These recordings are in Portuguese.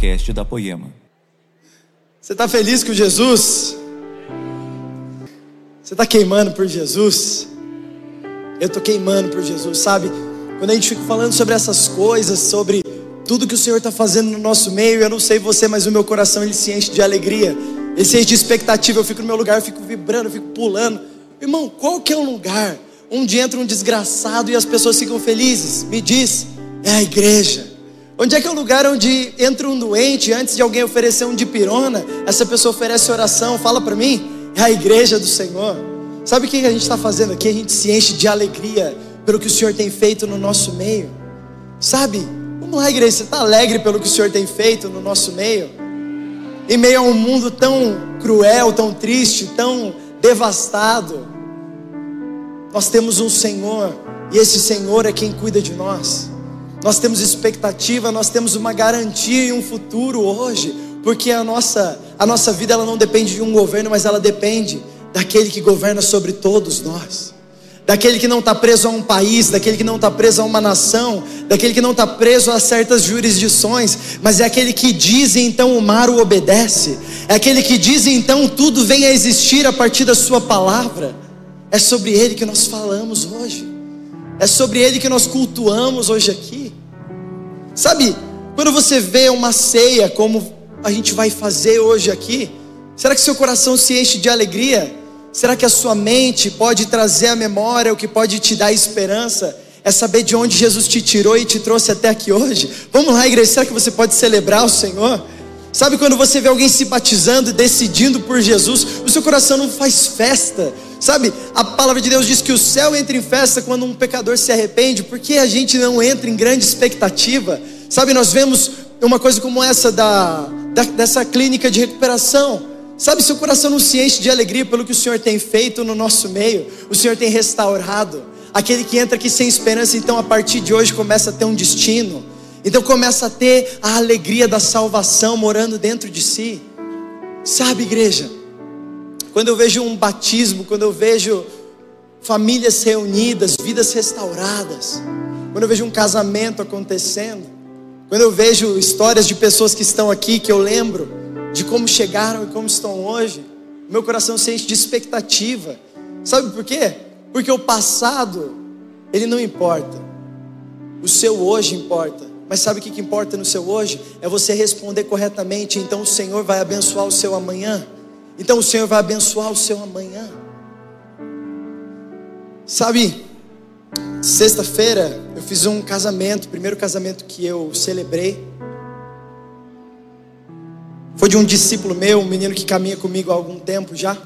podcast da Poema. Você está feliz com Jesus? Você está queimando por Jesus? Eu estou queimando por Jesus, sabe? Quando a gente fica falando sobre essas coisas, sobre tudo que o Senhor está fazendo no nosso meio, eu não sei você, mas o meu coração ele se enche de alegria, ele se enche de expectativa. Eu fico no meu lugar, eu fico vibrando, eu fico pulando. Irmão, qual que é um lugar onde entra um desgraçado e as pessoas ficam felizes? Me diz, é a igreja. Onde é que é o lugar onde entra um doente, antes de alguém oferecer um dipirona, essa pessoa oferece oração? Fala para mim, é a igreja do Senhor. Sabe o que a gente está fazendo aqui? A gente se enche de alegria pelo que o Senhor tem feito no nosso meio. Sabe? Vamos lá, igreja, você está alegre pelo que o Senhor tem feito no nosso meio? Em meio a um mundo tão cruel, tão triste, tão devastado, nós temos um Senhor, e esse Senhor é quem cuida de nós. Nós temos expectativa, nós temos uma garantia e um futuro hoje, porque a nossa, a nossa vida ela não depende de um governo, mas ela depende daquele que governa sobre todos nós, daquele que não está preso a um país, daquele que não está preso a uma nação, daquele que não está preso a certas jurisdições, mas é aquele que diz e então o mar o obedece, é aquele que diz e então tudo vem a existir a partir da Sua palavra. É sobre Ele que nós falamos hoje, é sobre Ele que nós cultuamos hoje aqui. Sabe, quando você vê uma ceia como a gente vai fazer hoje aqui, será que seu coração se enche de alegria? Será que a sua mente pode trazer à memória o que pode te dar esperança? É saber de onde Jesus te tirou e te trouxe até aqui hoje. Vamos lá, igreja, será que você pode celebrar o Senhor? Sabe quando você vê alguém se batizando e decidindo por Jesus, o seu coração não faz festa. Sabe, a palavra de Deus diz que o céu entra em festa quando um pecador se arrepende, porque a gente não entra em grande expectativa. Sabe, nós vemos uma coisa como essa da, da dessa clínica de recuperação. Sabe, seu coração não se enche de alegria pelo que o Senhor tem feito no nosso meio, o Senhor tem restaurado. Aquele que entra aqui sem esperança, então a partir de hoje começa a ter um destino. Então começa a ter a alegria da salvação morando dentro de si. Sabe, igreja? Quando eu vejo um batismo, quando eu vejo famílias reunidas, vidas restauradas, quando eu vejo um casamento acontecendo, quando eu vejo histórias de pessoas que estão aqui, que eu lembro de como chegaram e como estão hoje, meu coração se enche de expectativa. Sabe por quê? Porque o passado, ele não importa. O seu hoje importa. Mas sabe o que importa no seu hoje? É você responder corretamente. Então o Senhor vai abençoar o seu amanhã. Então o Senhor vai abençoar o seu amanhã. Sabe, sexta-feira eu fiz um casamento, primeiro casamento que eu celebrei. Foi de um discípulo meu, um menino que caminha comigo há algum tempo já.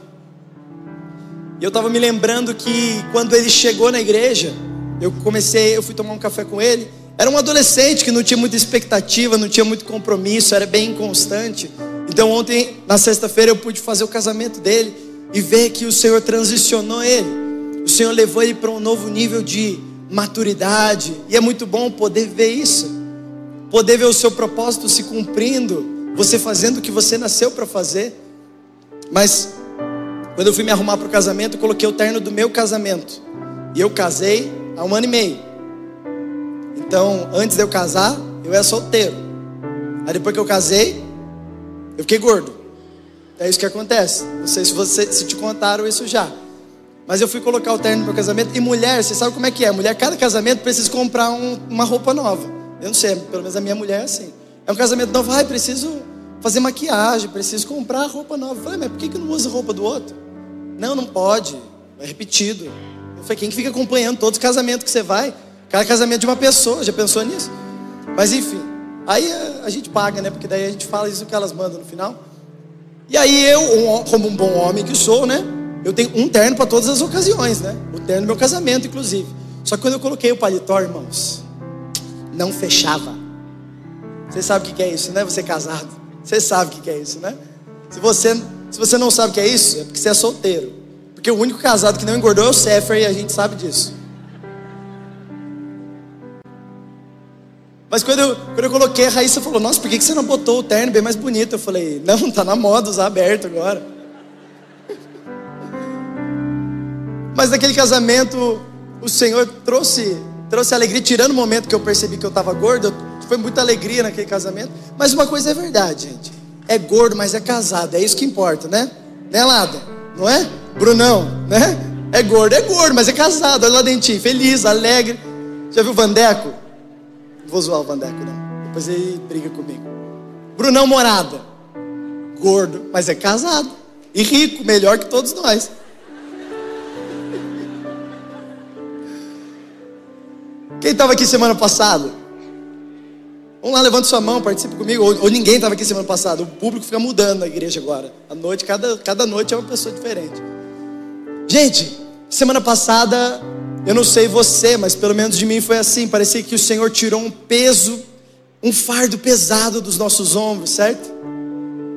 E eu estava me lembrando que quando ele chegou na igreja, eu comecei, eu fui tomar um café com ele. Era um adolescente que não tinha muita expectativa, não tinha muito compromisso, era bem inconstante. Então ontem, na sexta-feira, eu pude fazer o casamento dele e ver que o Senhor transicionou ele. O Senhor levou ele para um novo nível de maturidade. E é muito bom poder ver isso. Poder ver o seu propósito se cumprindo, você fazendo o que você nasceu para fazer. Mas quando eu fui me arrumar para o casamento, eu coloquei o terno do meu casamento. E eu casei há um ano e meio. Então, antes de eu casar, eu era solteiro. Aí depois que eu casei, eu fiquei gordo. É isso que acontece. Não sei se, você, se te contaram isso já. Mas eu fui colocar o terno no meu casamento. E mulher, você sabe como é que é? Mulher, cada casamento precisa comprar um, uma roupa nova. Eu não sei, pelo menos a minha mulher é assim. É um casamento novo, ai, preciso fazer maquiagem, preciso comprar roupa nova. Eu falei, mas por que, que não usa roupa do outro? Não, não pode. É repetido. Eu falei, quem que fica acompanhando todos os casamentos que você vai? Cada casamento de uma pessoa, já pensou nisso? Mas enfim. Aí a, gente paga, né? Porque daí a gente fala isso que elas mandam no final. E aí eu, como um bom homem que sou, né? Eu tenho um terno para todas as ocasiões, né? O terno do meu casamento, inclusive. Só que quando eu coloquei o paletó, irmãos, não fechava. Você sabe o que é isso, né? Você é casado. Você sabe o que é isso, né? Se você, se você não sabe o que é isso, é porque você é solteiro. Porque o único casado que não engordou é o Sefer e a gente sabe disso. Mas quando eu, quando eu coloquei, a Raíssa falou: Nossa, por que você não botou o terno bem mais bonito? Eu falei: Não, tá na moda usar aberto agora. Mas naquele casamento, o Senhor trouxe, trouxe alegria, tirando o momento que eu percebi que eu estava gordo, Foi muita alegria naquele casamento. Mas uma coisa é verdade, gente. É gordo, mas é casado. É isso que importa, né? Né, Lada? Não é? Brunão, né? É gordo, é gordo, mas é casado. Olha lá dentinho, feliz, alegre. Já viu o Vandeco? Vou zoar o Vandeco, não. Depois ele briga comigo. Brunão Morada. Gordo, mas é casado. E rico, melhor que todos nós. Quem estava aqui semana passada? Vamos lá, levanta sua mão, participe comigo. Ou, ou ninguém estava aqui semana passada. O público fica mudando na igreja agora. A noite, cada, cada noite é uma pessoa diferente. Gente, semana passada, eu não sei você, mas pelo menos de mim foi assim. Parecia que o Senhor tirou um peso, um fardo pesado dos nossos ombros, certo?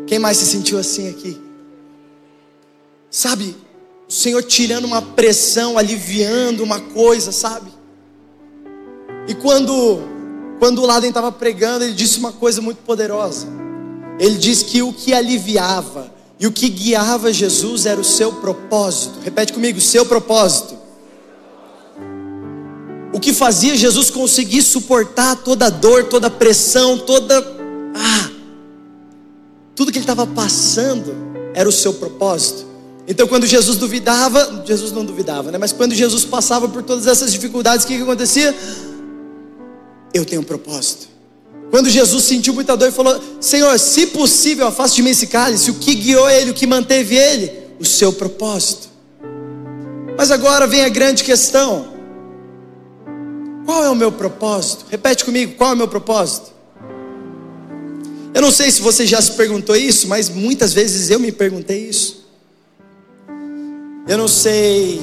Quem mais se sentiu assim aqui? Sabe, o Senhor tirando uma pressão, aliviando uma coisa, sabe? E quando, quando o Laden estava pregando, ele disse uma coisa muito poderosa. Ele disse que o que aliviava e o que guiava Jesus era o seu propósito. Repete comigo: seu propósito. O que fazia Jesus conseguir suportar toda a dor, toda a pressão, toda. Ah, tudo que ele estava passando era o seu propósito. Então, quando Jesus duvidava, Jesus não duvidava, né? Mas quando Jesus passava por todas essas dificuldades, o que, que acontecia? eu tenho um propósito. Quando Jesus sentiu muita dor e falou: Senhor, se possível, afaste de mim esse cálice. O que guiou ele, o que manteve ele? O seu propósito. Mas agora vem a grande questão: qual é o meu propósito? Repete comigo: qual é o meu propósito? Eu não sei se você já se perguntou isso, mas muitas vezes eu me perguntei isso. Eu não sei,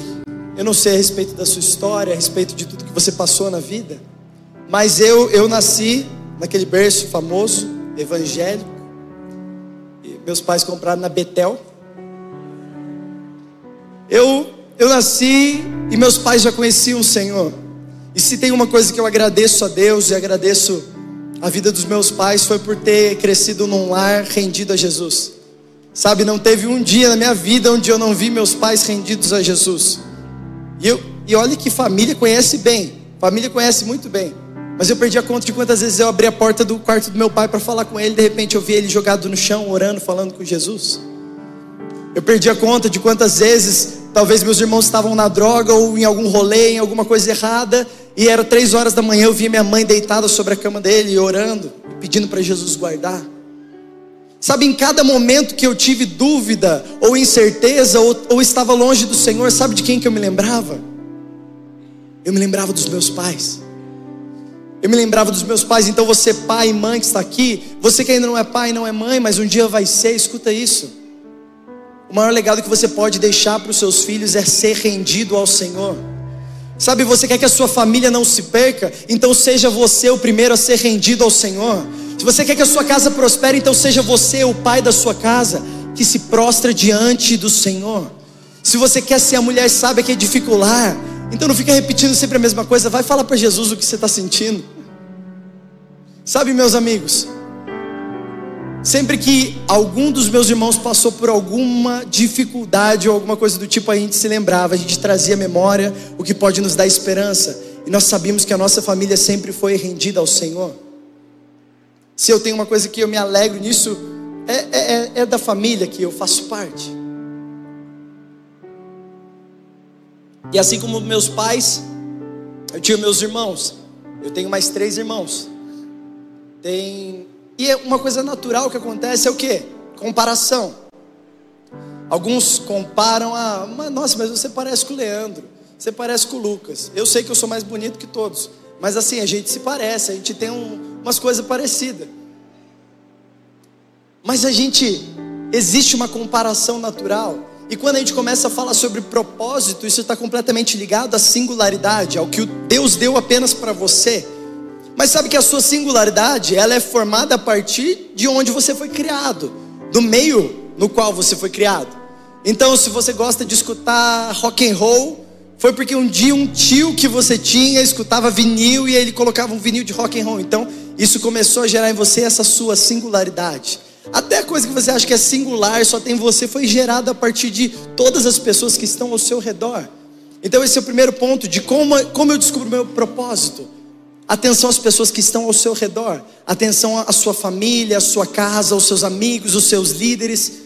eu não sei a respeito da sua história, a respeito de tudo que você passou na vida. Mas eu, eu nasci naquele berço famoso, evangélico. meus pais compraram na Betel. Eu, eu nasci e meus pais já conheciam o Senhor. E se tem uma coisa que eu agradeço a Deus e agradeço a vida dos meus pais foi por ter crescido num lar rendido a Jesus. Sabe, não teve um dia na minha vida onde eu não vi meus pais rendidos a Jesus. E, eu, e olha que família conhece bem, família conhece muito bem. Mas eu perdi a conta de quantas vezes eu abri a porta do quarto do meu pai para falar com ele, de repente eu vi ele jogado no chão, orando, falando com Jesus. Eu perdi a conta de quantas vezes talvez meus irmãos estavam na droga ou em algum rolê, em alguma coisa errada, e era três horas da manhã, eu vi minha mãe deitada sobre a cama dele, orando, pedindo para Jesus guardar. Sabe, em cada momento que eu tive dúvida, ou incerteza, ou, ou estava longe do Senhor, sabe de quem que eu me lembrava? Eu me lembrava dos meus pais. Eu me lembrava dos meus pais, então você, pai e mãe que está aqui, você que ainda não é pai não é mãe, mas um dia vai ser, escuta isso. O maior legado que você pode deixar para os seus filhos é ser rendido ao Senhor. Sabe, você quer que a sua família não se perca, então seja você o primeiro a ser rendido ao Senhor. Se você quer que a sua casa prospere, então seja você o pai da sua casa que se prostra diante do Senhor. Se você quer ser a mulher sábia que edifica o então não fica repetindo sempre a mesma coisa, vai falar para Jesus o que você está sentindo. Sabe, meus amigos, sempre que algum dos meus irmãos passou por alguma dificuldade ou alguma coisa do tipo, a gente se lembrava, a gente trazia memória, o que pode nos dar esperança. E nós sabíamos que a nossa família sempre foi rendida ao Senhor. Se eu tenho uma coisa que eu me alegro nisso, é, é, é, é da família que eu faço parte. E assim como meus pais, eu tinha meus irmãos. Eu tenho mais três irmãos. Tem. E é uma coisa natural que acontece é o que? Comparação. Alguns comparam a. Nossa, mas você parece com o Leandro. Você parece com o Lucas. Eu sei que eu sou mais bonito que todos. Mas assim, a gente se parece, a gente tem um, umas coisas parecidas. Mas a gente. Existe uma comparação natural. E quando a gente começa a falar sobre propósito, isso está completamente ligado à singularidade, ao que Deus deu apenas para você. Mas sabe que a sua singularidade, ela é formada a partir de onde você foi criado, do meio no qual você foi criado. Então, se você gosta de escutar rock and roll, foi porque um dia um tio que você tinha escutava vinil e ele colocava um vinil de rock and roll. Então, isso começou a gerar em você essa sua singularidade. Até a coisa que você acha que é singular, só tem você, foi gerada a partir de todas as pessoas que estão ao seu redor. Então, esse é o primeiro ponto de como, como eu descubro o meu propósito. Atenção às pessoas que estão ao seu redor. Atenção à sua família, à sua casa, aos seus amigos, os seus líderes.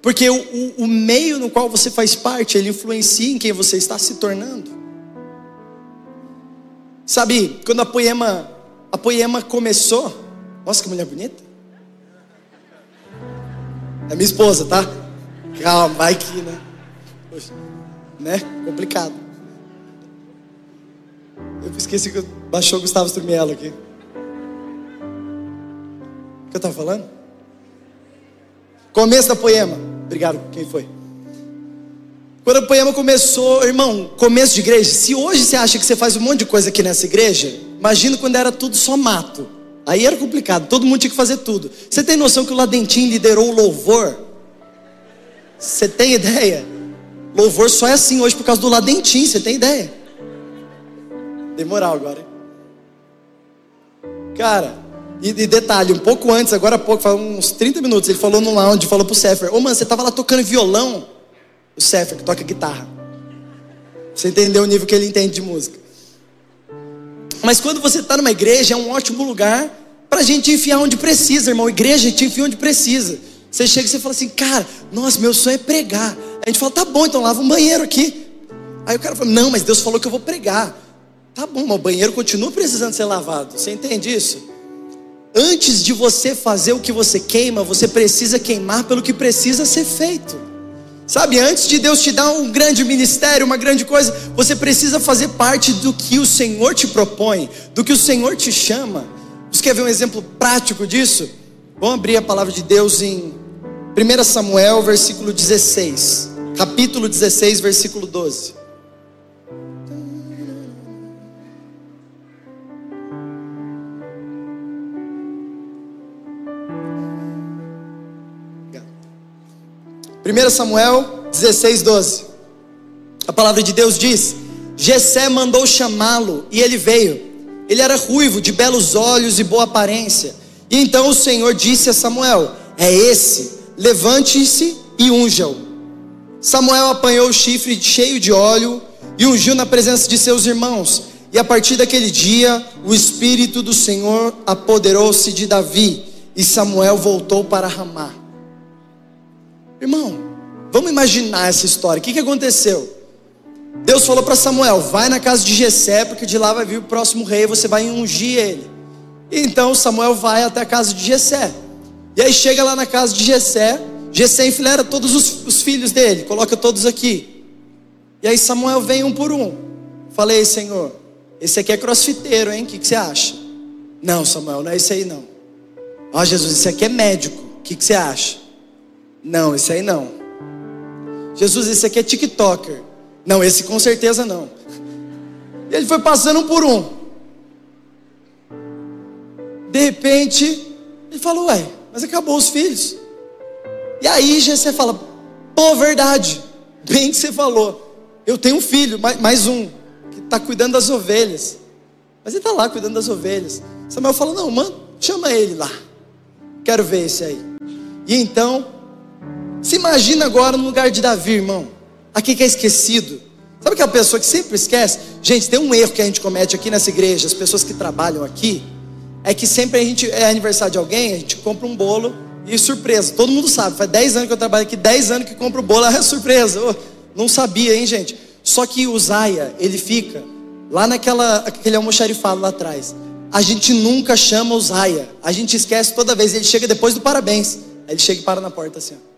Porque o, o, o meio no qual você faz parte, ele influencia em quem você está se tornando. Sabe, quando a Poema, a Poema começou, nossa que mulher bonita. É minha esposa, tá? Calma, vai que, né? Poxa, né? Complicado. Eu esqueci que baixou o Gustavo Sturmiello aqui. O que eu estava falando? Começo da poema. Obrigado, quem foi? Quando o poema começou, irmão, começo de igreja. Se hoje você acha que você faz um monte de coisa aqui nessa igreja, imagina quando era tudo só mato. Aí era complicado, todo mundo tinha que fazer tudo. Você tem noção que o Ladentim liderou o louvor? Você tem ideia? Louvor só é assim hoje por causa do Ladentim, você tem ideia? Demoral agora. Hein? Cara, e, e, detalhe, um pouco antes, agora há pouco, faz uns 30 minutos, ele falou no lounge, falou pro Sefer, ô oh, mano, você tava lá tocando violão? O Sefer, que toca guitarra. Você entendeu o nível que ele entende de música. Mas quando você está numa igreja, é um ótimo lugar para a gente enfiar onde precisa, irmão. Igreja, gente enfia onde precisa. Você chega e você fala assim, cara, nossa, meu sonho é pregar. A gente fala, tá bom, então lava um banheiro aqui. Aí o cara fala, não, mas Deus falou que eu vou pregar. Tá bom, mas o banheiro continua precisando ser lavado. Você entende isso? Antes de você fazer o que você queima, você precisa queimar pelo que precisa ser feito. Sabe, antes de Deus te dar um grande ministério, uma grande coisa, você precisa fazer parte do que o Senhor te propõe, do que o Senhor te chama. Você quer ver um exemplo prático disso? Vamos abrir a palavra de Deus em 1 Samuel, versículo 16, capítulo 16, versículo 12. Primeiro Samuel 16, 12. A palavra de Deus diz: Jessé mandou chamá-lo e ele veio. Ele era ruivo, de belos olhos e boa aparência. E então o Senhor disse a Samuel: É esse, levante-se e unja-o. Samuel apanhou o chifre cheio de óleo e ungiu na presença de seus irmãos. E a partir daquele dia, o Espírito do Senhor apoderou-se de Davi, e Samuel voltou para Ramá. Irmão, vamos imaginar essa história. O que, que aconteceu? Deus falou para Samuel: vai na casa de Jessé, porque de lá vai vir o próximo rei, você vai ungir ele. Então Samuel vai até a casa de Jessé. E aí chega lá na casa de Jessé, Jessé enfilera todos os, os filhos dele, coloca todos aqui. E aí Samuel vem um por um. Falei, Senhor, esse aqui é crossfiteiro, hein? O que, que você acha? Não, Samuel, não é esse aí não. Ó oh, Jesus, esse aqui é médico. O que, que você acha? Não, esse aí não. Jesus, esse aqui é TikToker. Não, esse com certeza não. E ele foi passando um por um. De repente, ele falou: Ué, mas acabou os filhos. E aí você fala: Pô, verdade, bem que você falou. Eu tenho um filho, mais um, que está cuidando das ovelhas. Mas ele está lá cuidando das ovelhas. Samuel falou: Não, mano, chama ele lá. Quero ver esse aí. E então, se imagina agora no lugar de Davi, irmão. Aqui que é esquecido. Sabe aquela pessoa que sempre esquece? Gente, tem um erro que a gente comete aqui nessa igreja, as pessoas que trabalham aqui, é que sempre a gente é aniversário de alguém, a gente compra um bolo e surpresa. Todo mundo sabe, faz 10 anos que eu trabalho aqui, 10 anos que compro bolo, é surpresa. Oh, não sabia, hein, gente? Só que o Zaia, ele fica lá naquela aquele almoxarifado lá atrás. A gente nunca chama o Zaia. A gente esquece toda vez, ele chega depois do parabéns. Aí ele chega e para na porta assim, ó.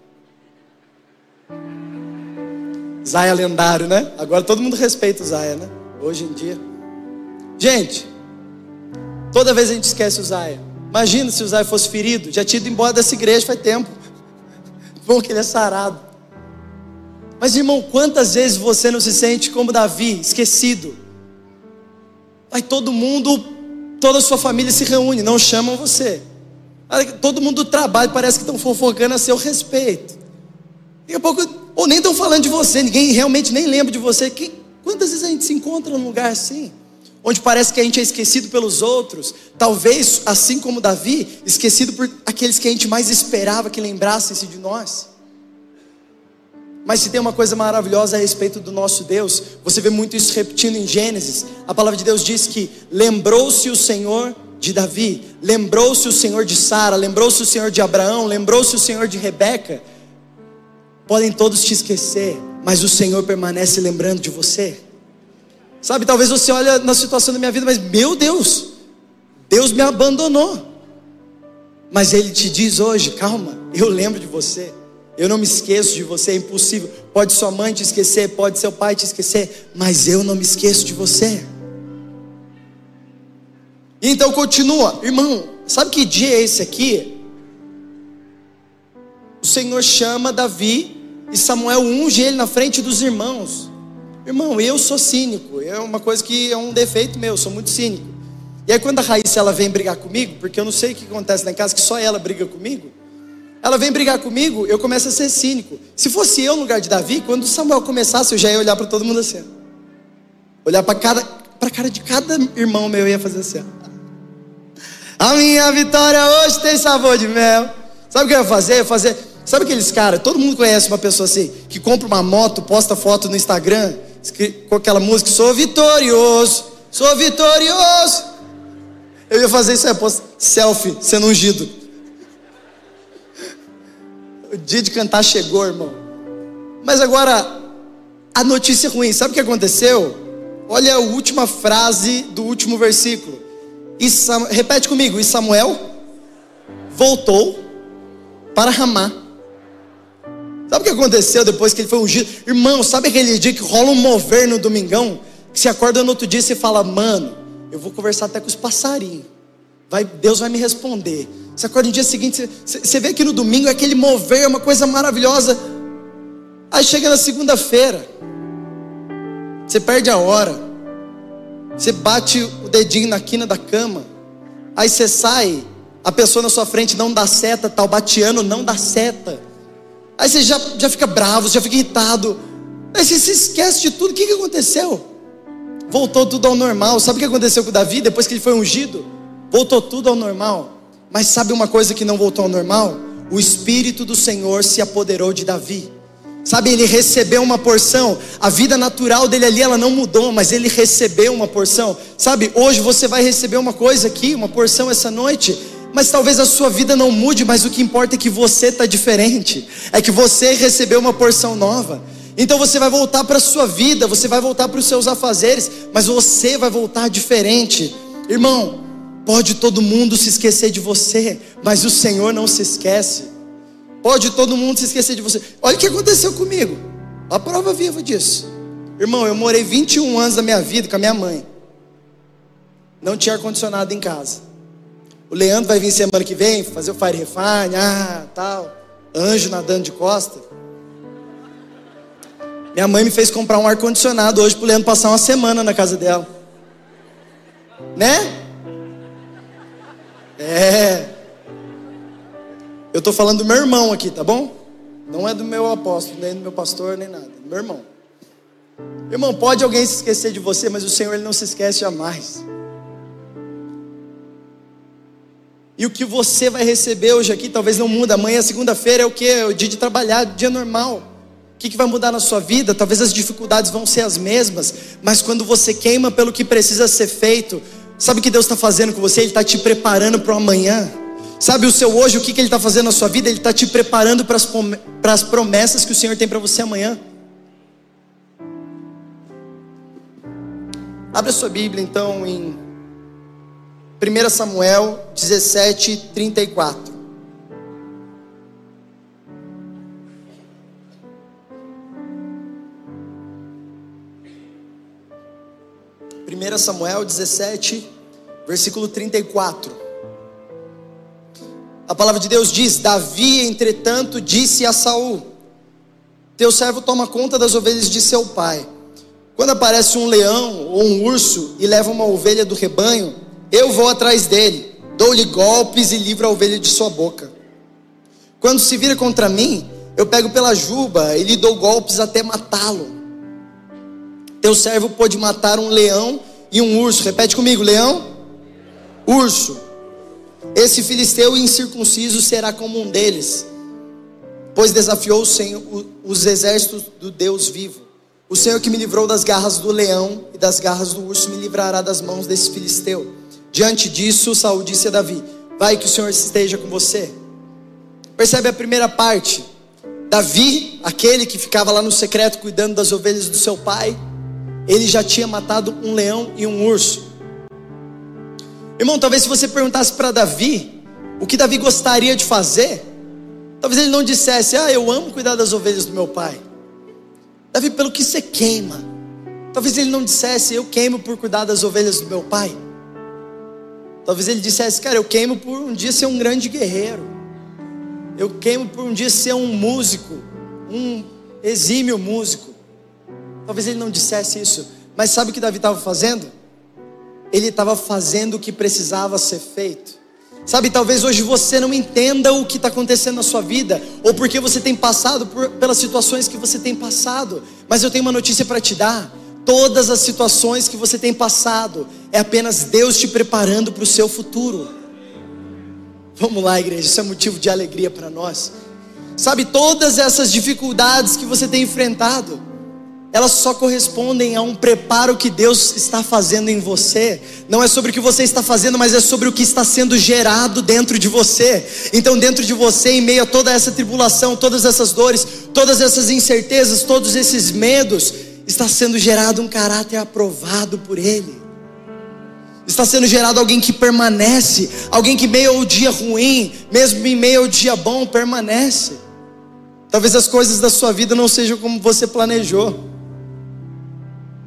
Zaia lendário, né? Agora todo mundo respeita o Zaia, né? Hoje em dia. Gente, toda vez a gente esquece o Zaia. Imagina se o Zaia fosse ferido, já tinha ido embora dessa igreja faz tempo. Bom que ele é sarado. Mas irmão, quantas vezes você não se sente como Davi, esquecido? Aí todo mundo, toda a sua família se reúne, não chamam você. Todo mundo do trabalho parece que estão fofocando a seu respeito. Daqui a pouco ou nem estão falando de você, ninguém realmente nem lembra de você. Que, quantas vezes a gente se encontra num lugar assim? Onde parece que a gente é esquecido pelos outros, talvez assim como Davi, esquecido por aqueles que a gente mais esperava que lembrassem-se de nós. Mas se tem uma coisa maravilhosa a respeito do nosso Deus, você vê muito isso repetindo em Gênesis. A palavra de Deus diz que lembrou-se o Senhor de Davi, lembrou-se o Senhor de Sara, lembrou-se o Senhor de Abraão, lembrou-se o Senhor de Rebeca. Podem todos te esquecer, mas o Senhor permanece lembrando de você. Sabe, talvez você olhe na situação da minha vida, mas meu Deus, Deus me abandonou. Mas Ele te diz hoje: calma, eu lembro de você. Eu não me esqueço de você, é impossível. Pode sua mãe te esquecer, pode seu pai te esquecer, mas eu não me esqueço de você. Então continua, irmão, sabe que dia é esse aqui? O Senhor chama Davi e Samuel unge ele na frente dos irmãos. Irmão, eu sou cínico, é uma coisa que é um defeito meu, sou muito cínico. E aí quando a Raíssa ela vem brigar comigo, porque eu não sei o que acontece em casa, que só ela briga comigo. Ela vem brigar comigo, eu começo a ser cínico. Se fosse eu no lugar de Davi, quando Samuel começasse, eu já ia olhar para todo mundo assim. Olhar para cada para cara de cada irmão meu eu ia fazer assim. A minha vitória hoje tem sabor de mel. Sabe o que eu ia fazer? Eu ia fazer. Sabe aqueles caras? Todo mundo conhece uma pessoa assim que compra uma moto, posta foto no Instagram com aquela música: Sou vitorioso, sou vitorioso. Eu ia fazer isso aí, posto selfie sendo ungido. O dia de cantar chegou, irmão. Mas agora, a notícia ruim, sabe o que aconteceu? Olha a última frase do último versículo. Sam... Repete comigo. E Samuel voltou para Ramá. Sabe o que aconteceu depois que ele foi ungido? Irmão, sabe aquele dia que rola um mover no domingão? Que você acorda no outro dia e você fala, mano, eu vou conversar até com os passarinhos. Vai, Deus vai me responder. Você acorda no dia seguinte, você, você vê que no domingo é aquele mover, é uma coisa maravilhosa. Aí chega na segunda-feira, você perde a hora, você bate o dedinho na quina da cama, aí você sai, a pessoa na sua frente não dá seta, tá o bateando não dá seta. Aí você já, já fica bravo, já fica irritado. Aí você se esquece de tudo. O que, que aconteceu? Voltou tudo ao normal. Sabe o que aconteceu com Davi depois que ele foi ungido? Voltou tudo ao normal. Mas sabe uma coisa que não voltou ao normal? O Espírito do Senhor se apoderou de Davi. Sabe, ele recebeu uma porção. A vida natural dele ali, ela não mudou, mas ele recebeu uma porção. Sabe, hoje você vai receber uma coisa aqui, uma porção essa noite. Mas talvez a sua vida não mude, mas o que importa é que você está diferente. É que você recebeu uma porção nova. Então você vai voltar para a sua vida, você vai voltar para os seus afazeres, mas você vai voltar diferente. Irmão, Pode todo mundo se esquecer de você, mas o Senhor não se esquece. Pode todo mundo se esquecer de você. Olha o que aconteceu comigo. A prova viva disso. Irmão, eu morei 21 anos da minha vida com a minha mãe. Não tinha ar-condicionado em casa. O Leandro vai vir semana que vem fazer o fire refine, ah, tal. Anjo nadando de costa. Minha mãe me fez comprar um ar-condicionado hoje para o Leandro passar uma semana na casa dela. Né? É. Eu estou falando do meu irmão aqui, tá bom? Não é do meu apóstolo, nem do meu pastor, nem nada. Do meu irmão. Irmão, pode alguém se esquecer de você, mas o Senhor ele não se esquece jamais. E o que você vai receber hoje aqui talvez não muda. Amanhã, segunda-feira, é o que? É o dia de trabalhar, dia normal. O que, que vai mudar na sua vida? Talvez as dificuldades vão ser as mesmas, mas quando você queima pelo que precisa ser feito, Sabe o que Deus está fazendo com você? Ele está te preparando para o amanhã. Sabe o seu hoje, o que, que Ele está fazendo na sua vida? Ele está te preparando para as promessas que o Senhor tem para você amanhã. Abra sua Bíblia então em 1 Samuel 17, 34. 1 Samuel 17, versículo 34. A palavra de Deus diz: Davi, entretanto, disse a Saul: Teu servo toma conta das ovelhas de seu pai. Quando aparece um leão ou um urso e leva uma ovelha do rebanho, eu vou atrás dele, dou-lhe golpes e livro a ovelha de sua boca. Quando se vira contra mim, eu pego pela juba e lhe dou golpes até matá-lo. Teu servo pode matar um leão e um urso. Repete comigo: leão, urso. Esse filisteu incircunciso será como um deles. pois desafiou o Senhor, os exércitos do Deus vivo. O Senhor que me livrou das garras do leão e das garras do urso me livrará das mãos desse filisteu. Diante disso, Saul disse a Davi: Vai que o Senhor esteja com você. Percebe a primeira parte? Davi, aquele que ficava lá no secreto cuidando das ovelhas do seu pai, ele já tinha matado um leão e um urso. Irmão, talvez se você perguntasse para Davi o que Davi gostaria de fazer, Talvez ele não dissesse, ah, eu amo cuidar das ovelhas do meu pai. Davi, pelo que você queima? Talvez ele não dissesse, eu queimo por cuidar das ovelhas do meu pai. Talvez ele dissesse, cara, eu queimo por um dia ser um grande guerreiro. Eu queimo por um dia ser um músico, um exímio músico. Talvez ele não dissesse isso, mas sabe o que Davi estava fazendo? Ele estava fazendo o que precisava ser feito. Sabe, talvez hoje você não entenda o que está acontecendo na sua vida, ou porque você tem passado por, pelas situações que você tem passado, mas eu tenho uma notícia para te dar: todas as situações que você tem passado, é apenas Deus te preparando para o seu futuro. Vamos lá, igreja, isso é motivo de alegria para nós. Sabe, todas essas dificuldades que você tem enfrentado, elas só correspondem a um preparo que Deus está fazendo em você. Não é sobre o que você está fazendo, mas é sobre o que está sendo gerado dentro de você. Então, dentro de você, em meio a toda essa tribulação, todas essas dores, todas essas incertezas, todos esses medos, está sendo gerado um caráter aprovado por Ele. Está sendo gerado alguém que permanece, alguém que meio ao dia ruim, mesmo em meio ao dia bom, permanece. Talvez as coisas da sua vida não sejam como você planejou.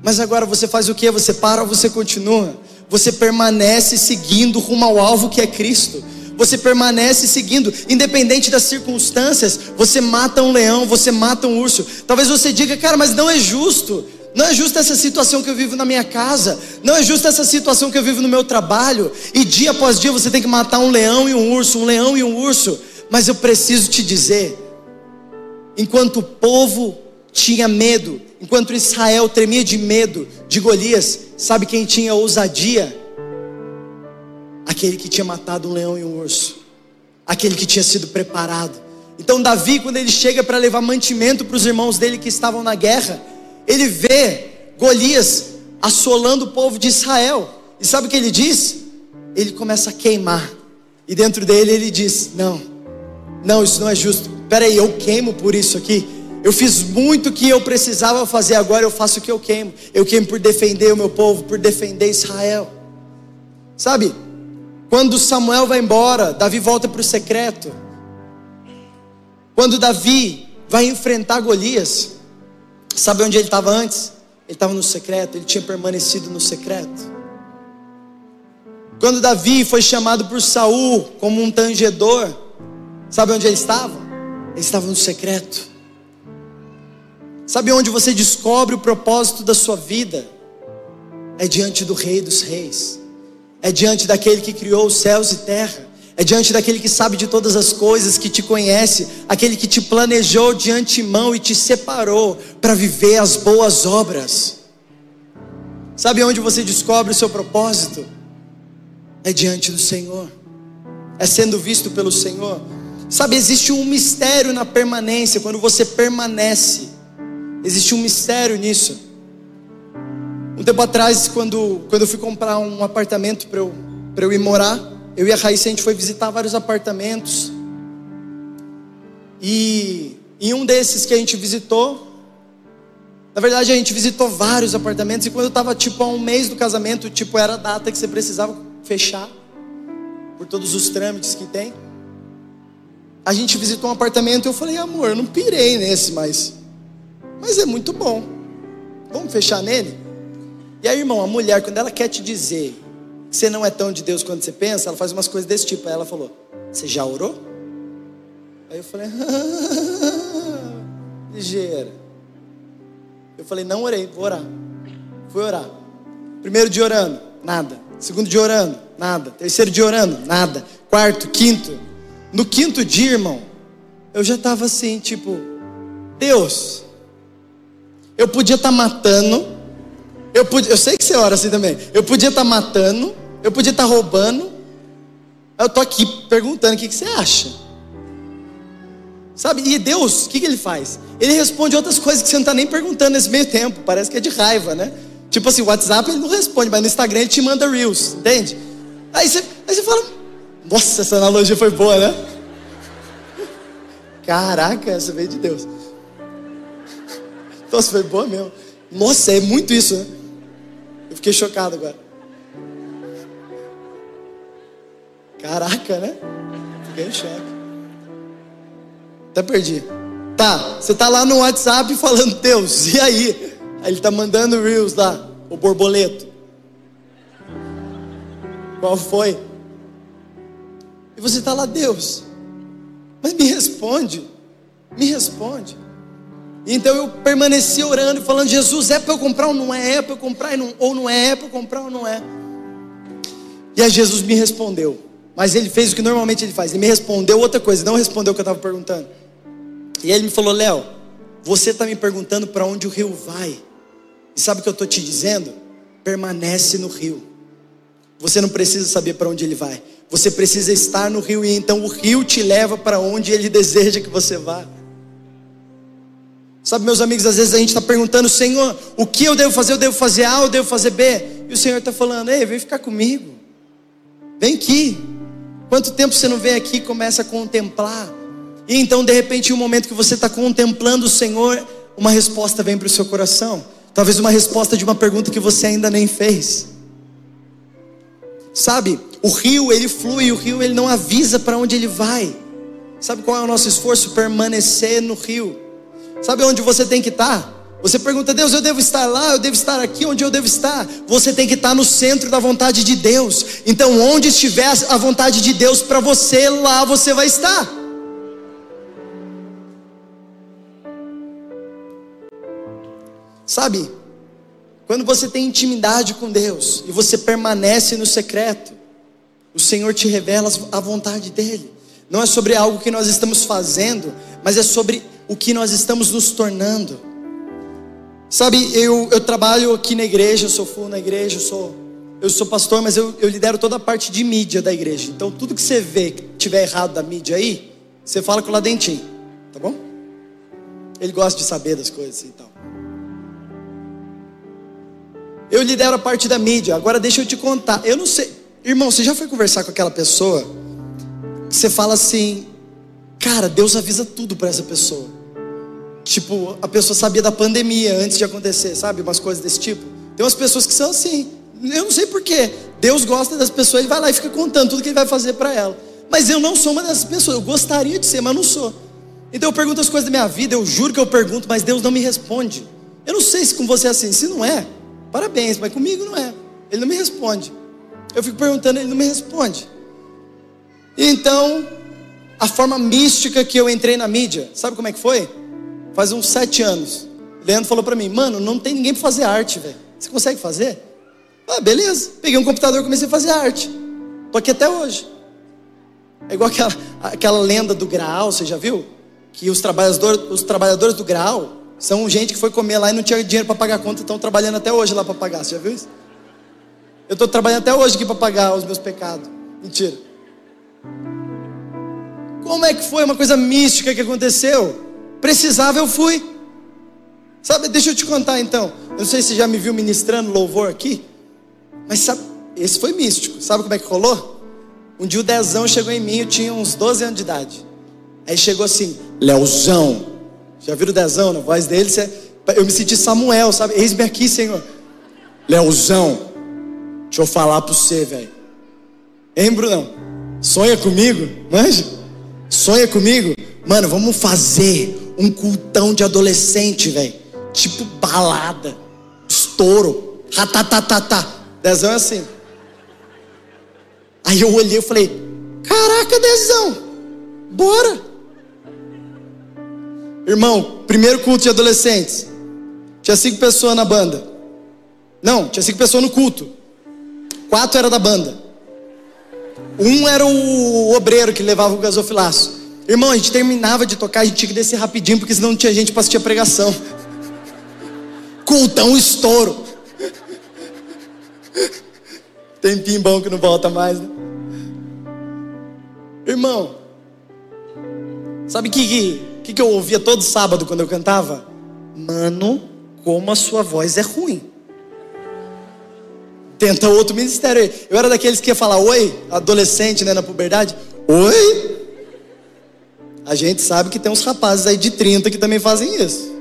Mas agora você faz o que? Você para ou você continua? Você permanece seguindo rumo ao alvo que é Cristo. Você permanece seguindo, independente das circunstâncias. Você mata um leão, você mata um urso. Talvez você diga, cara, mas não é justo. Não é justa essa situação que eu vivo na minha casa. Não é justa essa situação que eu vivo no meu trabalho. E dia após dia você tem que matar um leão e um urso, um leão e um urso. Mas eu preciso te dizer: enquanto o povo tinha medo, enquanto Israel tremia de medo de Golias, sabe quem tinha ousadia? Aquele que tinha matado um leão e um urso, aquele que tinha sido preparado. Então, Davi, quando ele chega para levar mantimento para os irmãos dele que estavam na guerra, ele vê Golias assolando o povo de Israel, e sabe o que ele diz? Ele começa a queimar, e dentro dele ele diz: Não, não, isso não é justo. Peraí, eu queimo por isso aqui. Eu fiz muito que eu precisava fazer, agora eu faço o que eu queimo. Eu queimo por defender o meu povo, por defender Israel. Sabe, quando Samuel vai embora, Davi volta para o secreto. Quando Davi vai enfrentar Golias, sabe onde ele estava antes? Ele estava no secreto, ele tinha permanecido no secreto. Quando Davi foi chamado por Saul como um tangedor, sabe onde ele estava? Ele estava no secreto. Sabe onde você descobre o propósito da sua vida? É diante do Rei dos Reis, é diante daquele que criou os céus e terra, é diante daquele que sabe de todas as coisas, que te conhece, aquele que te planejou de antemão e te separou para viver as boas obras. Sabe onde você descobre o seu propósito? É diante do Senhor, é sendo visto pelo Senhor. Sabe, existe um mistério na permanência, quando você permanece. Existe um mistério nisso. Um tempo atrás, quando, quando eu fui comprar um apartamento para eu, eu ir morar, eu e a Raíssa, a gente foi visitar vários apartamentos. E em um desses que a gente visitou, na verdade a gente visitou vários apartamentos. E quando eu estava tipo a um mês do casamento, tipo era a data que você precisava fechar, por todos os trâmites que tem. A gente visitou um apartamento e eu falei, amor, eu não pirei nesse, mas mas é muito bom. Vamos fechar nele? E aí, irmão, a mulher, quando ela quer te dizer que você não é tão de Deus quanto você pensa, ela faz umas coisas desse tipo. Aí ela falou: Você já orou? Aí eu falei: Ligeira. Eu falei: Não orei, vou orar. Fui orar. Primeiro dia orando, nada. Segundo dia orando, nada. Terceiro dia orando, nada. Quarto, quinto. No quinto dia, irmão, eu já estava assim, tipo, Deus, eu podia estar tá matando. Eu, podia, eu sei que você ora assim também. Eu podia estar tá matando. Eu podia estar tá roubando. Eu estou aqui perguntando o que, que você acha. Sabe? E Deus, o que, que ele faz? Ele responde outras coisas que você não está nem perguntando nesse meio tempo. Parece que é de raiva, né? Tipo assim, o WhatsApp ele não responde, mas no Instagram ele te manda Reels, entende? Aí você, aí você fala, nossa, essa analogia foi boa, né? Caraca, essa veio de Deus. Nossa, foi boa mesmo. Nossa, é muito isso, né? Fiquei chocado agora. Caraca, né? Fiquei em choque. Até perdi. Tá, você tá lá no WhatsApp falando, Deus, e aí? Aí ele tá mandando Reels lá, o borboleto. Qual foi? E você tá lá, Deus, mas me responde, me responde. Então eu permaneci orando e falando, Jesus, é para eu comprar ou não é? É para eu comprar ou não é? É para eu comprar ou não é? E aí Jesus me respondeu. Mas ele fez o que normalmente ele faz. Ele me respondeu outra coisa, não respondeu o que eu estava perguntando. E ele me falou: Léo, você está me perguntando para onde o rio vai. E sabe o que eu estou te dizendo? Permanece no rio. Você não precisa saber para onde ele vai. Você precisa estar no rio e então o rio te leva para onde ele deseja que você vá. Sabe, meus amigos, às vezes a gente está perguntando, Senhor, o que eu devo fazer? Eu devo fazer A, eu devo fazer B? E o Senhor está falando, ei, vem ficar comigo. Vem aqui. Quanto tempo você não vem aqui e começa a contemplar? E então, de repente, em um momento que você está contemplando o Senhor, uma resposta vem para o seu coração. Talvez uma resposta de uma pergunta que você ainda nem fez. Sabe, o rio ele flui, o rio ele não avisa para onde ele vai. Sabe qual é o nosso esforço? Permanecer no rio. Sabe onde você tem que estar? Você pergunta, Deus, eu devo estar lá, eu devo estar aqui, onde eu devo estar? Você tem que estar no centro da vontade de Deus. Então, onde estiver a vontade de Deus para você, lá você vai estar. Sabe, quando você tem intimidade com Deus e você permanece no secreto, o Senhor te revela a vontade dEle. Não é sobre algo que nós estamos fazendo, mas é sobre o que nós estamos nos tornando. Sabe, eu, eu trabalho aqui na igreja, eu sou full na igreja, eu sou, eu sou pastor, mas eu, eu lidero toda a parte de mídia da igreja. Então, tudo que você vê que tiver errado da mídia aí, você fala com o Ladentim, tá bom? Ele gosta de saber das coisas e tal. Eu lidero a parte da mídia. Agora deixa eu te contar. Eu não sei. Irmão, você já foi conversar com aquela pessoa? Você fala assim, cara, Deus avisa tudo para essa pessoa. Tipo, a pessoa sabia da pandemia antes de acontecer, sabe? Umas coisas desse tipo. Tem umas pessoas que são assim. Eu não sei porquê. Deus gosta das pessoas, ele vai lá e fica contando tudo que ele vai fazer para ela. Mas eu não sou uma dessas pessoas. Eu gostaria de ser, mas não sou. Então eu pergunto as coisas da minha vida, eu juro que eu pergunto, mas Deus não me responde. Eu não sei se com você é assim. Se não é, Parabéns, mas comigo não é. Ele não me responde. Eu fico perguntando, ele não me responde. Então, a forma mística que eu entrei na mídia, sabe como é que foi? Faz uns sete anos. Leandro falou para mim, mano, não tem ninguém para fazer arte, velho. Você consegue fazer? Ah, beleza. Peguei um computador e comecei a fazer arte. Tô aqui até hoje. É igual aquela, aquela lenda do Graal, você já viu? Que os trabalhadores, os trabalhadores do Graal, são gente que foi comer lá e não tinha dinheiro para pagar a conta estão trabalhando até hoje lá para pagar. Você já viu isso? Eu estou trabalhando até hoje aqui para pagar os meus pecados. Mentira. Como é que foi uma coisa mística que aconteceu? Precisava, eu fui. Sabe, deixa eu te contar então. Eu não sei se já me viu ministrando louvor aqui, mas sabe, esse foi místico. Sabe como é que rolou? Um dia o Dezão chegou em mim, eu tinha uns 12 anos de idade. Aí chegou assim, Leozão, já viram o Dezão na voz dele? Eu me senti Samuel, sabe? Eis-me aqui, Senhor. Leozão, deixa eu falar para você, velho. Hein, Brunão? Sonha comigo? Manja? Sonha comigo? Mano, vamos fazer um cultão de adolescente, velho. Tipo balada, estouro, ratatatatá. Dezão é assim. Aí eu olhei e falei: Caraca, Dezão, bora. Irmão, primeiro culto de adolescentes. Tinha cinco pessoas na banda. Não, tinha cinco pessoas no culto. Quatro era da banda. Um era o obreiro que levava o gasofilaço. Irmão, a gente terminava de tocar, a gente tinha que descer rapidinho, porque senão não tinha gente para assistir a pregação. Cultão estouro. Tempinho bom que não volta mais, né? Irmão, sabe que, que que, que eu ouvia todo sábado quando eu cantava? Mano, como a sua voz é ruim. Tenta outro ministério aí. Eu era daqueles que ia falar oi, adolescente, né, na puberdade. Oi? A gente sabe que tem uns rapazes aí de 30 que também fazem isso.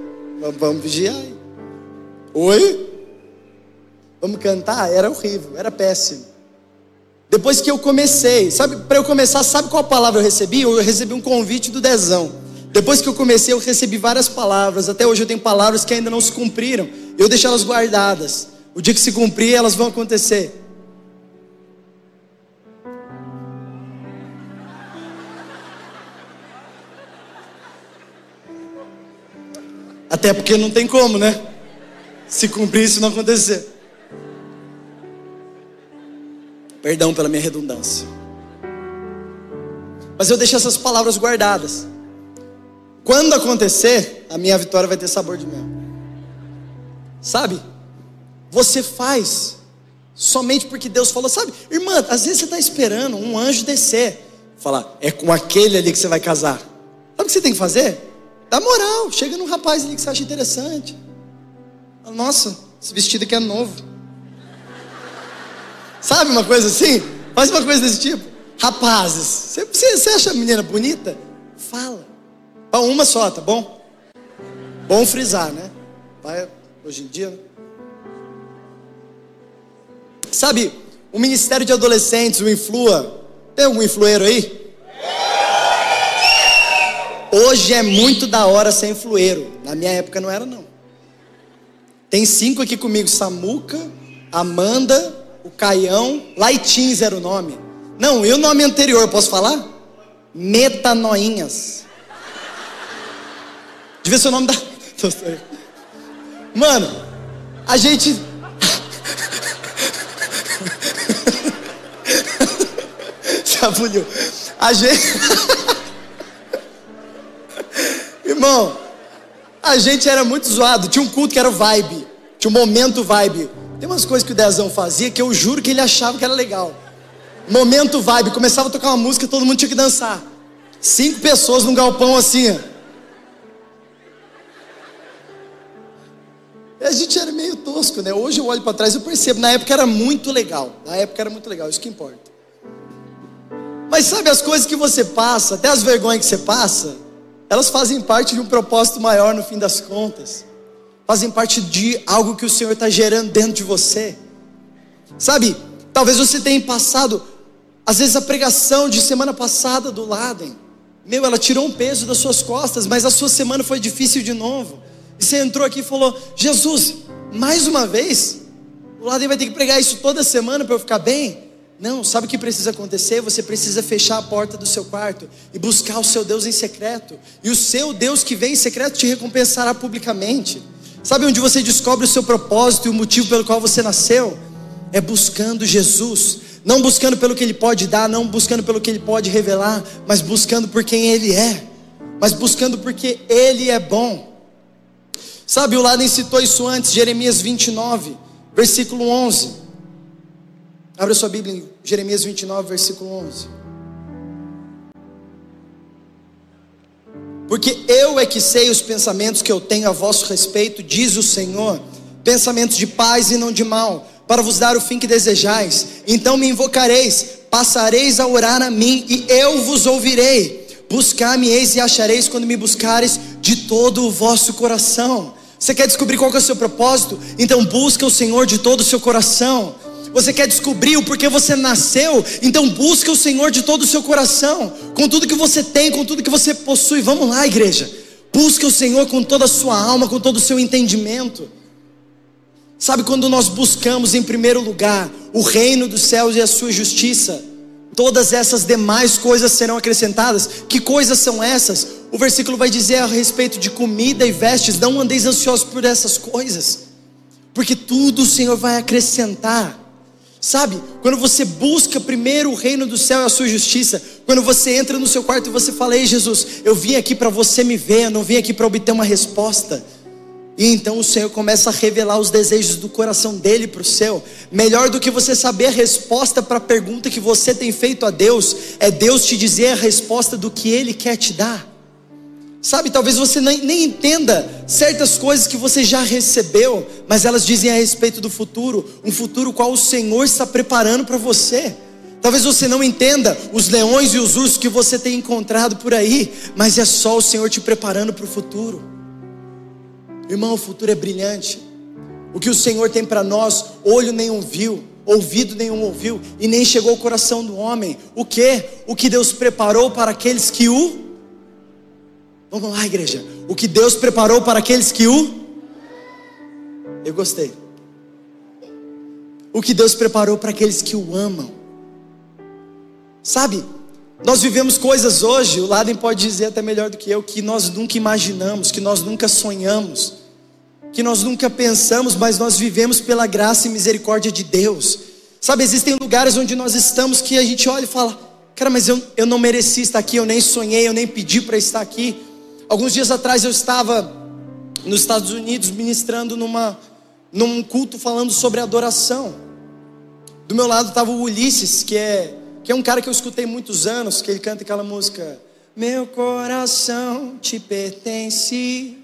Vamos vigiar aí. Oi? Vamos cantar? Era horrível, era péssimo. Depois que eu comecei, sabe, para eu começar, sabe qual palavra eu recebi? Eu recebi um convite do Dezão. Depois que eu comecei, eu recebi várias palavras. Até hoje eu tenho palavras que ainda não se cumpriram. Eu deixo elas guardadas. O dia que se cumprir, elas vão acontecer. Até porque não tem como, né? Se cumprir isso não acontecer. Perdão pela minha redundância. Mas eu deixo essas palavras guardadas. Quando acontecer, a minha vitória vai ter sabor de mel. Sabe? Você faz somente porque Deus falou, sabe? Irmã, às vezes você está esperando um anjo descer. Falar, é com aquele ali que você vai casar. Sabe o que você tem que fazer? Dá moral, chega num rapaz ali que você acha interessante. Nossa, esse vestido aqui é novo. Sabe uma coisa assim? Faz uma coisa desse tipo. Rapazes, você, você acha a menina bonita? Fala. Para uma só, tá bom? Bom frisar, né? Vai, hoje em dia. Né? Sabe, o Ministério de Adolescentes, o Influa. Tem algum influeiro aí? Hoje é muito da hora ser influeiro. Na minha época não era, não. Tem cinco aqui comigo: Samuca, Amanda, o Caião, Laitins era o nome. Não, e o nome anterior, posso falar? Metanoinhas. Devia ser o nome da. Mano, a gente. Sabuliu. A gente. Irmão, a gente era muito zoado. Tinha um culto que era o vibe. Tinha um momento vibe. Tem umas coisas que o Dezão fazia que eu juro que ele achava que era legal. Momento vibe. Começava a tocar uma música e todo mundo tinha que dançar. Cinco pessoas num galpão assim. A gente era meio tosco, né? Hoje eu olho para trás e percebo. Na época era muito legal. Na época era muito legal, isso que importa. Mas sabe as coisas que você passa, até as vergonhas que você passa, elas fazem parte de um propósito maior no fim das contas. Fazem parte de algo que o Senhor está gerando dentro de você. Sabe, talvez você tenha passado, às vezes, a pregação de semana passada do Laden. Meu, ela tirou um peso das suas costas, mas a sua semana foi difícil de novo. E você entrou aqui e falou: Jesus, mais uma vez, o Laden vai ter que pregar isso toda semana para eu ficar bem. Não, sabe o que precisa acontecer? Você precisa fechar a porta do seu quarto e buscar o seu Deus em secreto. E o seu Deus que vem em secreto te recompensará publicamente. Sabe onde você descobre o seu propósito e o motivo pelo qual você nasceu? É buscando Jesus. Não buscando pelo que Ele pode dar, não buscando pelo que Ele pode revelar, mas buscando por quem Ele é. Mas buscando porque Ele é bom. Sabe, o Laden citou isso antes, Jeremias 29, versículo 11. Abra sua Bíblia em Jeremias 29, versículo 11. Porque eu é que sei os pensamentos que eu tenho a vosso respeito, diz o Senhor, pensamentos de paz e não de mal, para vos dar o fim que desejais. Então me invocareis, passareis a orar a mim e eu vos ouvirei. Buscar-me-eis e achareis quando me buscareis de todo o vosso coração. Você quer descobrir qual é o seu propósito? Então busca o Senhor de todo o seu coração. Você quer descobrir o porquê você nasceu? Então busca o Senhor de todo o seu coração, com tudo que você tem, com tudo que você possui. Vamos lá, igreja. Busca o Senhor com toda a sua alma, com todo o seu entendimento. Sabe quando nós buscamos em primeiro lugar o reino dos céus e a sua justiça, todas essas demais coisas serão acrescentadas. Que coisas são essas? O versículo vai dizer a respeito de comida e vestes, não andeis ansiosos por essas coisas, porque tudo o Senhor vai acrescentar. Sabe, quando você busca primeiro o reino do céu e a sua justiça, quando você entra no seu quarto e você fala: Ei Jesus, eu vim aqui para você me ver, eu não vim aqui para obter uma resposta. E então o Senhor começa a revelar os desejos do coração dele para o seu. Melhor do que você saber a resposta para a pergunta que você tem feito a Deus, é Deus te dizer a resposta do que ele quer te dar. Sabe, talvez você nem, entenda certas coisas que você já recebeu, mas elas dizem a respeito do futuro, um futuro qual o Senhor está preparando para você. Talvez você não entenda os leões e os ursos que você tem encontrado por aí, mas é só o Senhor te preparando para o futuro. Irmão, o futuro é brilhante. O que o Senhor tem para nós, olho nenhum viu, ouvido nenhum ouviu, e nem chegou ao coração do homem. O que? O que Deus preparou para aqueles que o Vamos lá, igreja. O que Deus preparou para aqueles que o. Eu gostei. O que Deus preparou para aqueles que o amam. Sabe, nós vivemos coisas hoje, o Laden pode dizer até melhor do que eu, que nós nunca imaginamos, que nós nunca sonhamos, que nós nunca pensamos, mas nós vivemos pela graça e misericórdia de Deus. Sabe, existem lugares onde nós estamos que a gente olha e fala: Cara, mas eu, eu não mereci estar aqui, eu nem sonhei, eu nem pedi para estar aqui. Alguns dias atrás eu estava nos Estados Unidos ministrando numa, num culto falando sobre adoração. Do meu lado estava o Ulisses, que é, que é um cara que eu escutei muitos anos, que ele canta aquela música. Meu coração te pertence,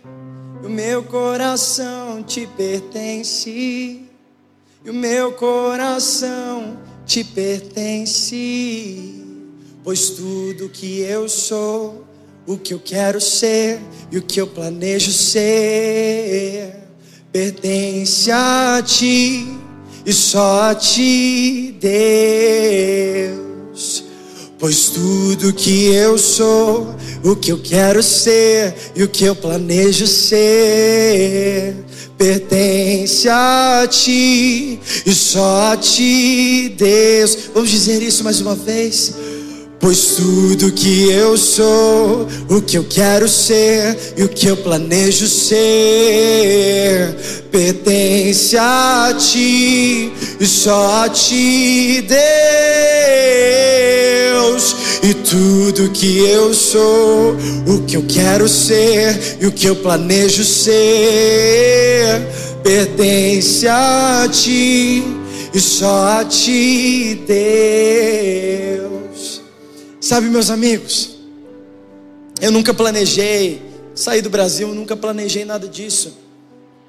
o meu coração te pertence, e o meu coração te pertence, pois tudo que eu sou o que eu quero ser e o que eu planejo ser pertence a ti e só a ti, Deus. Pois tudo que eu sou, o que eu quero ser e o que eu planejo ser pertence a ti e só a ti, Deus. Vamos dizer isso mais uma vez. Pois tudo que eu sou, o que eu quero ser e o que eu planejo ser, pertence a ti e só a ti, Deus. E tudo que eu sou, o que eu quero ser e o que eu planejo ser, pertence a ti e só a ti, Deus. Sabe, meus amigos, eu nunca planejei sair do Brasil, nunca planejei nada disso.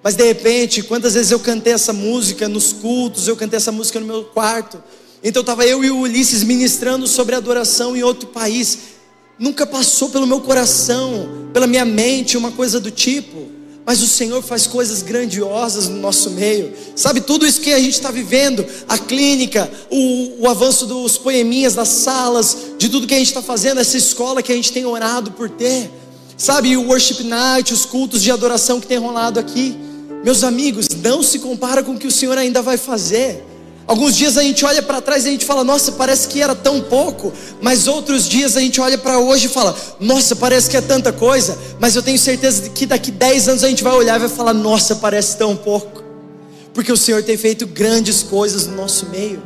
Mas de repente, quantas vezes eu cantei essa música nos cultos, eu cantei essa música no meu quarto. Então estava eu e o Ulisses ministrando sobre adoração em outro país. Nunca passou pelo meu coração, pela minha mente, uma coisa do tipo mas o Senhor faz coisas grandiosas no nosso meio. Sabe, tudo isso que a gente está vivendo, a clínica, o, o, avanço dos poeminhas, das salas, de tudo que a gente está fazendo, essa escola que a gente tem orado por ter. Sabe, o worship night, os cultos de adoração que tem rolado aqui. Meus amigos, não se compara com o que o Senhor ainda vai fazer. Alguns dias a gente olha para trás e a gente fala, nossa, parece que era tão pouco. Mas outros dias a gente olha para hoje e fala, nossa, parece que é tanta coisa. Mas eu tenho certeza de que daqui 10 anos a gente vai olhar e vai falar, nossa, parece tão pouco. Porque o Senhor tem feito grandes coisas no nosso meio.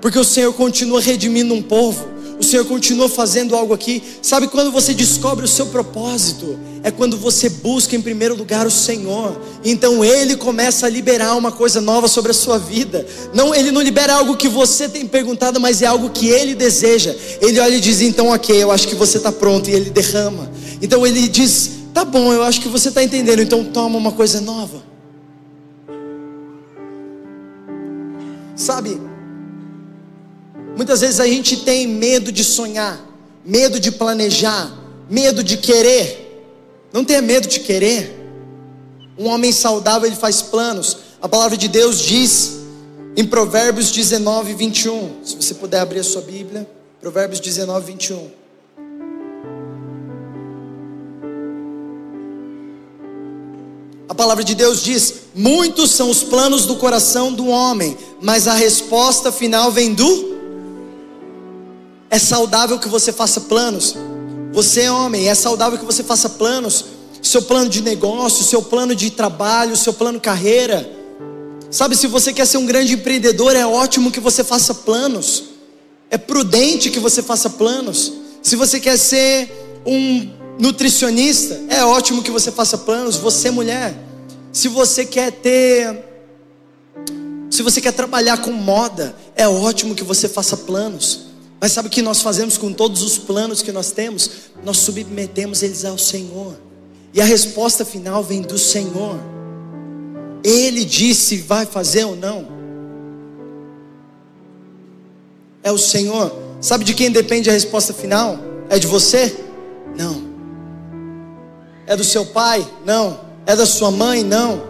Porque o Senhor continua redimindo um povo o Senhor continua fazendo algo aqui. Sabe quando você descobre o seu propósito? É quando você busca em primeiro lugar o Senhor. Então Ele começa a liberar uma coisa nova sobre a sua vida. Não, Ele não libera algo que você tem perguntado, mas é algo que Ele deseja. Ele olha e diz: então, ok, eu acho que você está pronto. E Ele derrama. Então Ele diz: tá bom, eu acho que você está entendendo. Então toma uma coisa nova. Sabe? Muitas vezes a gente tem medo de sonhar, medo de planejar, medo de querer. Não tenha medo de querer. Um homem saudável ele faz planos. A palavra de Deus diz em Provérbios 19, 21. Se você puder abrir a sua Bíblia, Provérbios 19, 21. A palavra de Deus diz: Muitos são os planos do coração do homem, mas a resposta final vem do é saudável que você faça planos. Você é homem, é saudável que você faça planos. Seu plano de negócio, seu plano de trabalho, seu plano carreira. Sabe, se você quer ser um grande empreendedor, é ótimo que você faça planos. É prudente que você faça planos. Se você quer ser um nutricionista, é ótimo que você faça planos. Você, mulher, se você quer ter. Se você quer trabalhar com moda, é ótimo que você faça planos. Mas sabe o que nós fazemos com todos os planos que nós temos? Nós submetemos eles ao Senhor. E a resposta final vem do Senhor. Ele disse vai fazer ou não. É o Senhor. Sabe de quem depende a resposta final? É de você? Não. É do seu pai? Não. É da sua mãe? Não.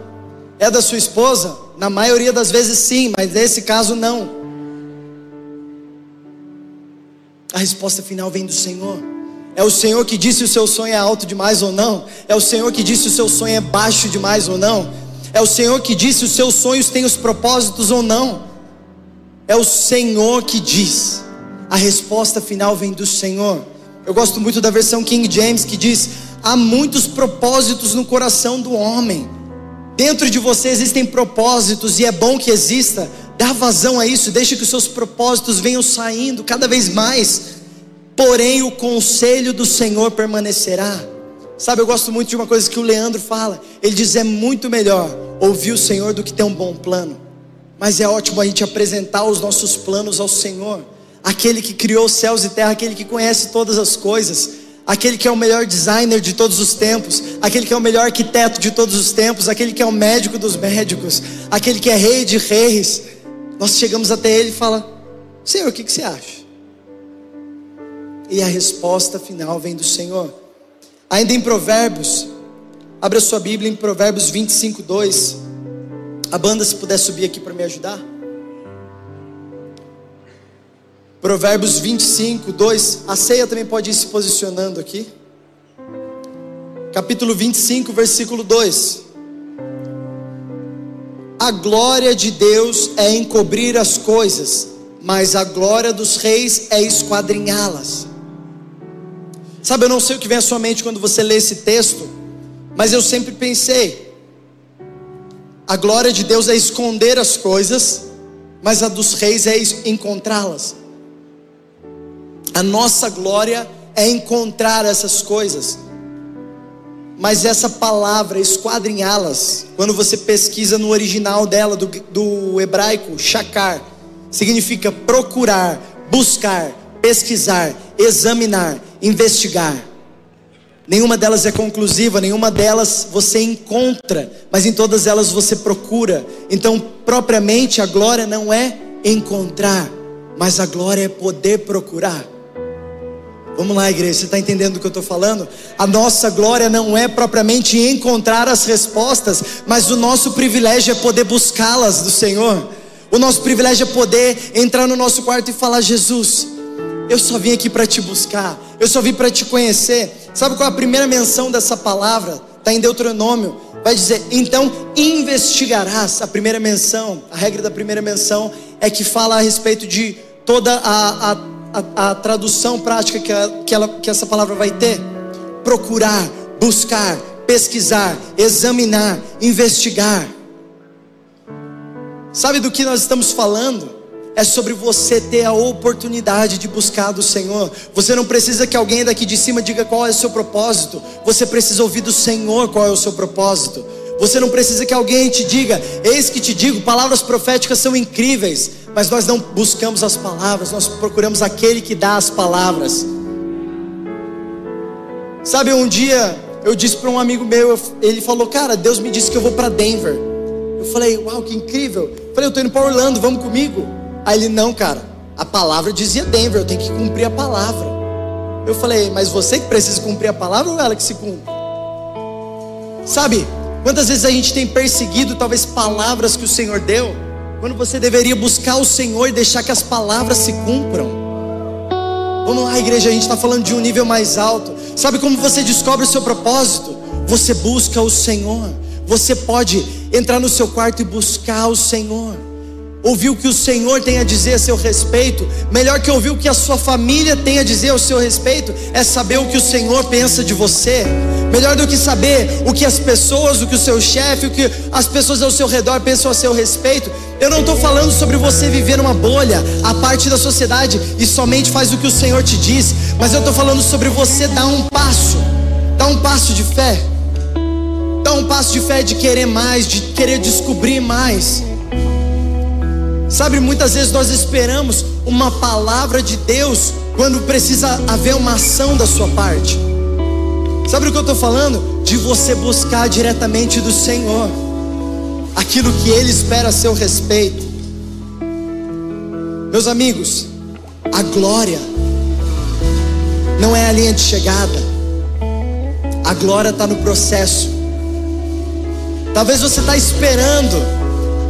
É da sua esposa? Na maioria das vezes sim, mas nesse caso não. A resposta final vem do Senhor. É o Senhor que disse se o seu sonho é alto demais ou não. É o Senhor que disse se o seu sonho é baixo demais ou não. É o Senhor que disse se os seus sonhos têm os propósitos ou não. É o Senhor que diz. A resposta final vem do Senhor. Eu gosto muito da versão King James que diz: há muitos propósitos no coração do homem. Dentro de você existem propósitos e é bom que exista. Dá vazão a isso, deixe que os seus propósitos venham saindo cada vez mais. Porém, o conselho do Senhor permanecerá. Sabe, eu gosto muito de uma coisa que o Leandro fala. Ele diz: é muito melhor ouvir o Senhor do que ter um bom plano. Mas é ótimo a gente apresentar os nossos planos ao Senhor, aquele que criou céus e terra, aquele que conhece todas as coisas aquele que é o melhor designer de todos os tempos, aquele que é o melhor arquiteto de todos os tempos, aquele que é o médico dos médicos, aquele que é rei de reis. Nós chegamos até ele e fala: Senhor, o que, que você acha? E a resposta final vem do Senhor. Ainda em Provérbios, abra sua Bíblia em Provérbios 25, 2. A banda, se puder subir aqui para me ajudar. Provérbios 25, 2. A ceia também pode ir se posicionando aqui. Capítulo 25, versículo 2. A glória de Deus é encobrir as coisas, mas a glória dos reis é esquadrinhá-las. Sabe, eu não sei o que vem à sua mente quando você lê esse texto, mas eu sempre pensei: a glória de Deus é esconder as coisas, mas a dos reis é encontrá-las. A nossa glória é encontrar essas coisas. Mas essa palavra, esquadrinhá-las, quando você pesquisa no original dela, do, do hebraico, shakar, significa procurar, buscar, pesquisar, examinar, investigar. Nenhuma delas é conclusiva, nenhuma delas você encontra, mas em todas elas você procura. Então, propriamente, a glória não é encontrar, mas a glória é poder procurar. Vamos lá, igreja, você está entendendo o que eu estou falando? A nossa glória não é propriamente encontrar as respostas, mas o nosso privilégio é poder buscá-las do Senhor. O nosso privilégio é poder entrar no nosso quarto e falar: Jesus, eu só vim aqui para te buscar, eu só vim para te conhecer. Sabe qual é a primeira menção dessa palavra? Está em Deuteronômio. Vai dizer: então investigarás. A primeira menção, a regra da primeira menção é que fala a respeito de toda a, a a, a tradução prática que, a, que, ela, que essa palavra vai ter? Procurar, buscar, pesquisar, examinar, investigar. Sabe do que nós estamos falando? É sobre você ter a oportunidade de buscar do Senhor. Você não precisa que alguém daqui de cima diga qual é o seu propósito. Você precisa ouvir do Senhor qual é o seu propósito. Você não precisa que alguém te diga, eis que te digo, palavras proféticas são incríveis mas nós não buscamos as palavras, nós procuramos aquele que dá as palavras. Sabe, um dia eu disse para um amigo meu, ele falou: Cara, Deus me disse que eu vou para Denver. Eu falei: Uau, que incrível. Eu falei: Eu estou indo para Orlando, vamos comigo? Aí ele: Não, cara, a palavra dizia Denver, eu tenho que cumprir a palavra. Eu falei: Mas você que precisa cumprir a palavra ou ela que se cumpre? Sabe, quantas vezes a gente tem perseguido talvez palavras que o Senhor deu? Quando você deveria buscar o Senhor e deixar que as palavras se cumpram. Vamos lá, igreja, a gente está falando de um nível mais alto. Sabe como você descobre o seu propósito? Você busca o Senhor. Você pode entrar no seu quarto e buscar o Senhor. Ouvir o que o Senhor tem a dizer a seu respeito, melhor que ouvir o que a sua família tem a dizer ao seu respeito, é saber o que o Senhor pensa de você. Melhor do que saber o que as pessoas, o que o seu chefe, o que as pessoas ao seu redor pensam a seu respeito. Eu não estou falando sobre você viver numa bolha, a parte da sociedade e somente faz o que o Senhor te diz, mas eu estou falando sobre você dar um passo, dar um passo de fé, dar um passo de fé de querer mais, de querer descobrir mais. Sabe, muitas vezes nós esperamos uma palavra de Deus quando precisa haver uma ação da sua parte. Sabe o que eu estou falando? De você buscar diretamente do Senhor aquilo que Ele espera a seu respeito. Meus amigos, a glória não é a linha de chegada, a glória está no processo. Talvez você está esperando,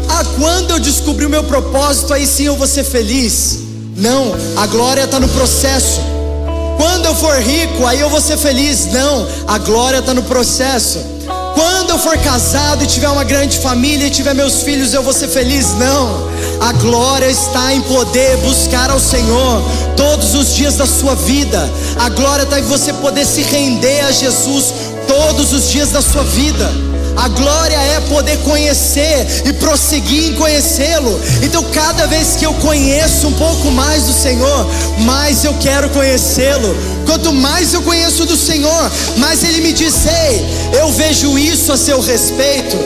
ah, quando eu descobrir o meu propósito, aí sim eu vou ser feliz. Não, a glória está no processo. Quando eu for rico, aí eu vou ser feliz. Não, a glória está no processo. Quando eu for casado e tiver uma grande família e tiver meus filhos, eu vou ser feliz? Não. A glória está em poder buscar ao Senhor todos os dias da sua vida. A glória está em você poder se render a Jesus todos os dias da sua vida. A glória é poder conhecer e prosseguir em conhecê-lo. Então, cada vez que eu conheço um pouco mais do Senhor, mais eu quero conhecê-lo. Quanto mais eu conheço do Senhor, mais Ele me diz: Ei, eu vejo isso a seu respeito.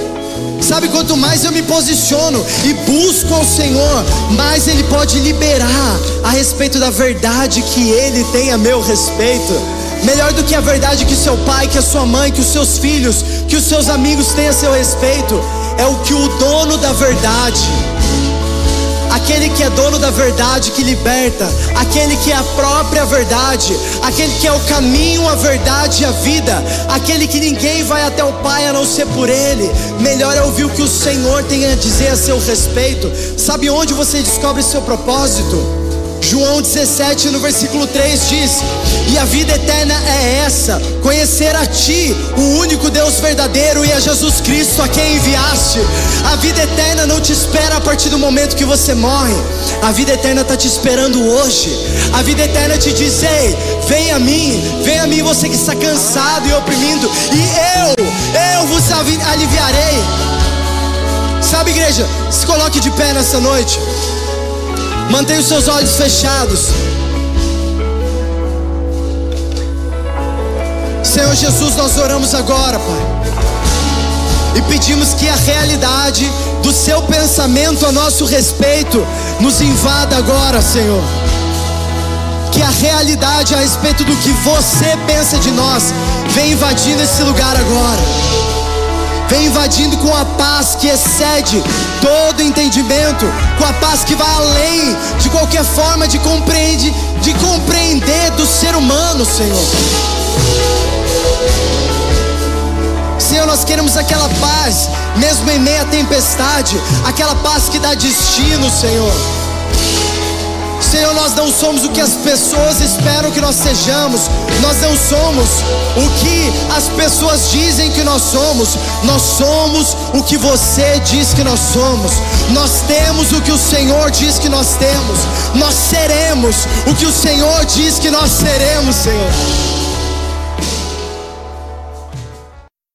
Sabe, quanto mais eu me posiciono e busco ao Senhor, mais Ele pode liberar a respeito da verdade que Ele tem a meu respeito. Melhor do que a verdade que seu pai, que a sua mãe, que os seus filhos, que os seus amigos têm a seu respeito, é o que o dono da verdade, aquele que é dono da verdade que liberta, aquele que é a própria verdade, aquele que é o caminho, a verdade e a vida, aquele que ninguém vai até o Pai a não ser por Ele. Melhor é ouvir o que o Senhor tem a dizer a seu respeito. Sabe onde você descobre seu propósito? João 17, no versículo 3 diz: E a vida eterna é essa, conhecer a Ti, o único Deus verdadeiro, e a Jesus Cristo a quem enviaste. A vida eterna não te espera a partir do momento que você morre, a vida eterna está te esperando hoje. A vida eterna te diz: Ei, vem a mim, vem a mim, você que está cansado e oprimindo, e eu, eu vos aliviarei. Sabe, igreja, se coloque de pé nessa noite. Mantenha os seus olhos fechados. Senhor Jesus, nós oramos agora, Pai. E pedimos que a realidade do seu pensamento a nosso respeito nos invada agora, Senhor. Que a realidade a respeito do que você pensa de nós venha invadindo esse lugar agora vem invadindo com a paz que excede todo entendimento, com a paz que vai além de qualquer forma de compreende, de compreender do ser humano, Senhor. Senhor, nós queremos aquela paz, mesmo em meia tempestade, aquela paz que dá destino, Senhor. Senhor, nós não somos o que as pessoas esperam que nós sejamos, nós não somos o que as pessoas dizem que nós somos, nós somos o que você diz que nós somos, nós temos o que o Senhor diz que nós temos, nós seremos o que o Senhor diz que nós seremos, Senhor.